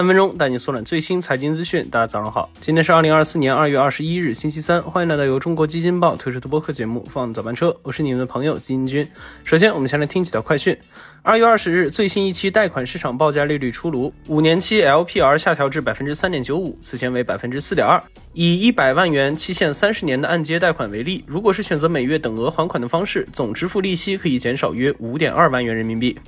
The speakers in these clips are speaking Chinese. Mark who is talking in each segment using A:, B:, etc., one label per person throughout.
A: 三分钟带你速览最新财经资讯。大家早上好，今天是二零二四年二月二十一日，星期三。欢迎来到由中国基金报推出的播客节目《放早班车》，我是你们的朋友基金君。首先，我们先来听几条快讯。二月二十日，最新一期贷款市场报价利率出炉，五年期 LPR 下调至百分之三点九五，此前为百分之四点二。以一百万元期限三十年的按揭贷款为例，如果是选择每月等额还款的方式，总支付利息可以减少约五点二万元人民币。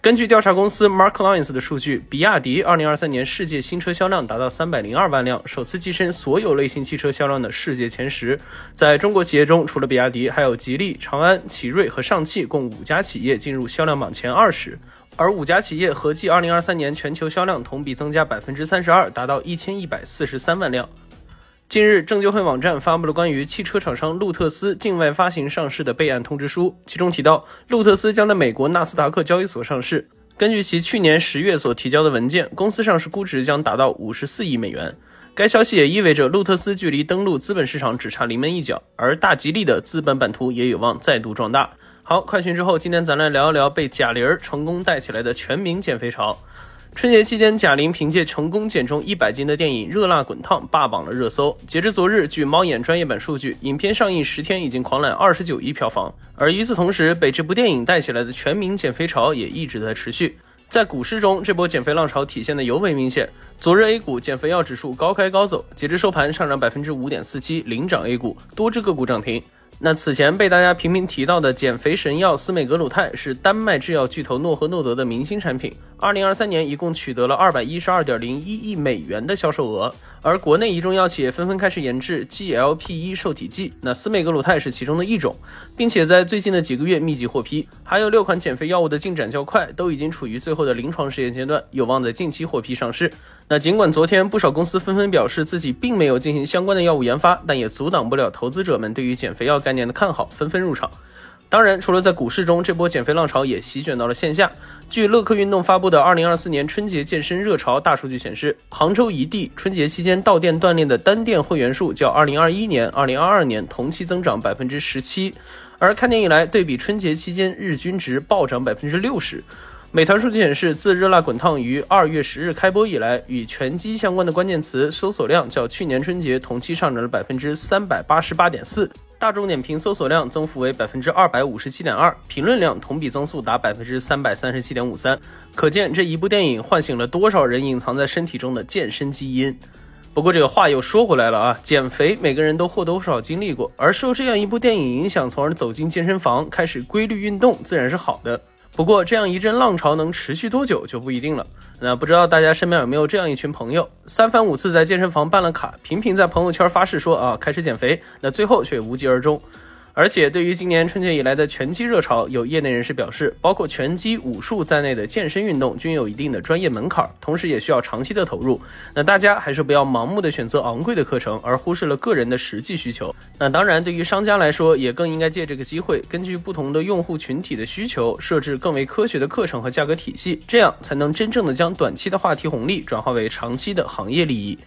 A: 根据调查公司 Marklines 的数据，比亚迪2023年世界新车销量达到302万辆，首次跻身所有类型汽车销量的世界前十。在中国企业中，除了比亚迪，还有吉利、长安、奇瑞和上汽共五家企业进入销量榜前二十，而五家企业合计2023年全球销量同比增加百分之三十二，达到一千一百四十三万辆。近日，证监会网站发布了关于汽车厂商路特斯境外发行上市的备案通知书，其中提到，路特斯将在美国纳斯达克交易所上市。根据其去年十月所提交的文件，公司上市估值将达到五十四亿美元。该消息也意味着路特斯距离登陆资本市场只差临门一脚，而大吉利的资本版图也有望再度壮大。好，快讯之后，今天咱来聊一聊被贾玲成功带起来的全民减肥潮。春节期间，贾玲凭借成功减重一百斤的电影《热辣滚烫》霸榜了热搜。截至昨日，据猫眼专业版数据，影片上映十天已经狂揽二十九亿票房。而与此同时，被这部电影带起来的全民减肥潮也一直在持续。在股市中，这波减肥浪潮体现的尤为明显。昨日 A 股减肥药指数高开高走，截至收盘上涨百分之五点四七，领涨 A 股，多只个股涨停。那此前被大家频频提到的减肥神药司美格鲁肽是丹麦制药巨头诺和诺德的明星产品，二零二三年一共取得了二百一十二点零一亿美元的销售额。而国内一众药企也纷纷开始研制 GLP-1 受体剂，那司美格鲁肽是其中的一种，并且在最近的几个月密集获批。还有六款减肥药物的进展较快，都已经处于最后的临床试验阶段，有望在近期获批上市。那尽管昨天不少公司纷纷表示自己并没有进行相关的药物研发，但也阻挡不了投资者们对于减肥药概念的看好，纷纷入场。当然，除了在股市中，这波减肥浪潮也席卷到了线下。据乐客运动发布的2024年春节健身热潮大数据显示，杭州一地春节期间到店锻炼的单店会员数较2021年、2022年同期增长百分之十七，而开年以来对比春节期间日均值暴涨百分之六十。美团数据显示，自《热辣滚烫》于二月十日开播以来，与拳击相关的关键词搜索量较去年春节同期上涨了百分之三百八十八点四。大众点评搜索量增幅为百分之二百五十七点二，评论量同比增速达百分之三百三十七点五三。可见这一部电影唤醒了多少人隐藏在身体中的健身基因。不过这个话又说回来了啊，减肥每个人都或多或少经历过，而受这样一部电影影响，从而走进健身房开始规律运动，自然是好的。不过，这样一阵浪潮能持续多久就不一定了。那不知道大家身边有没有这样一群朋友，三番五次在健身房办了卡，频频在朋友圈发誓说啊开始减肥，那最后却无疾而终。而且，对于今年春节以来的拳击热潮，有业内人士表示，包括拳击、武术在内的健身运动均有一定的专业门槛，同时也需要长期的投入。那大家还是不要盲目的选择昂贵的课程，而忽视了个人的实际需求。那当然，对于商家来说，也更应该借这个机会，根据不同的用户群体的需求，设置更为科学的课程和价格体系，这样才能真正的将短期的话题红利转化为长期的行业利益。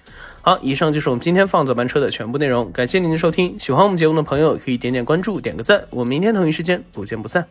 A: 好，以上就是我们今天放早班车的全部内容，感谢您的收听。喜欢我们节目的朋友可以点点关关注，点个赞。我们明天同一时间不见不散。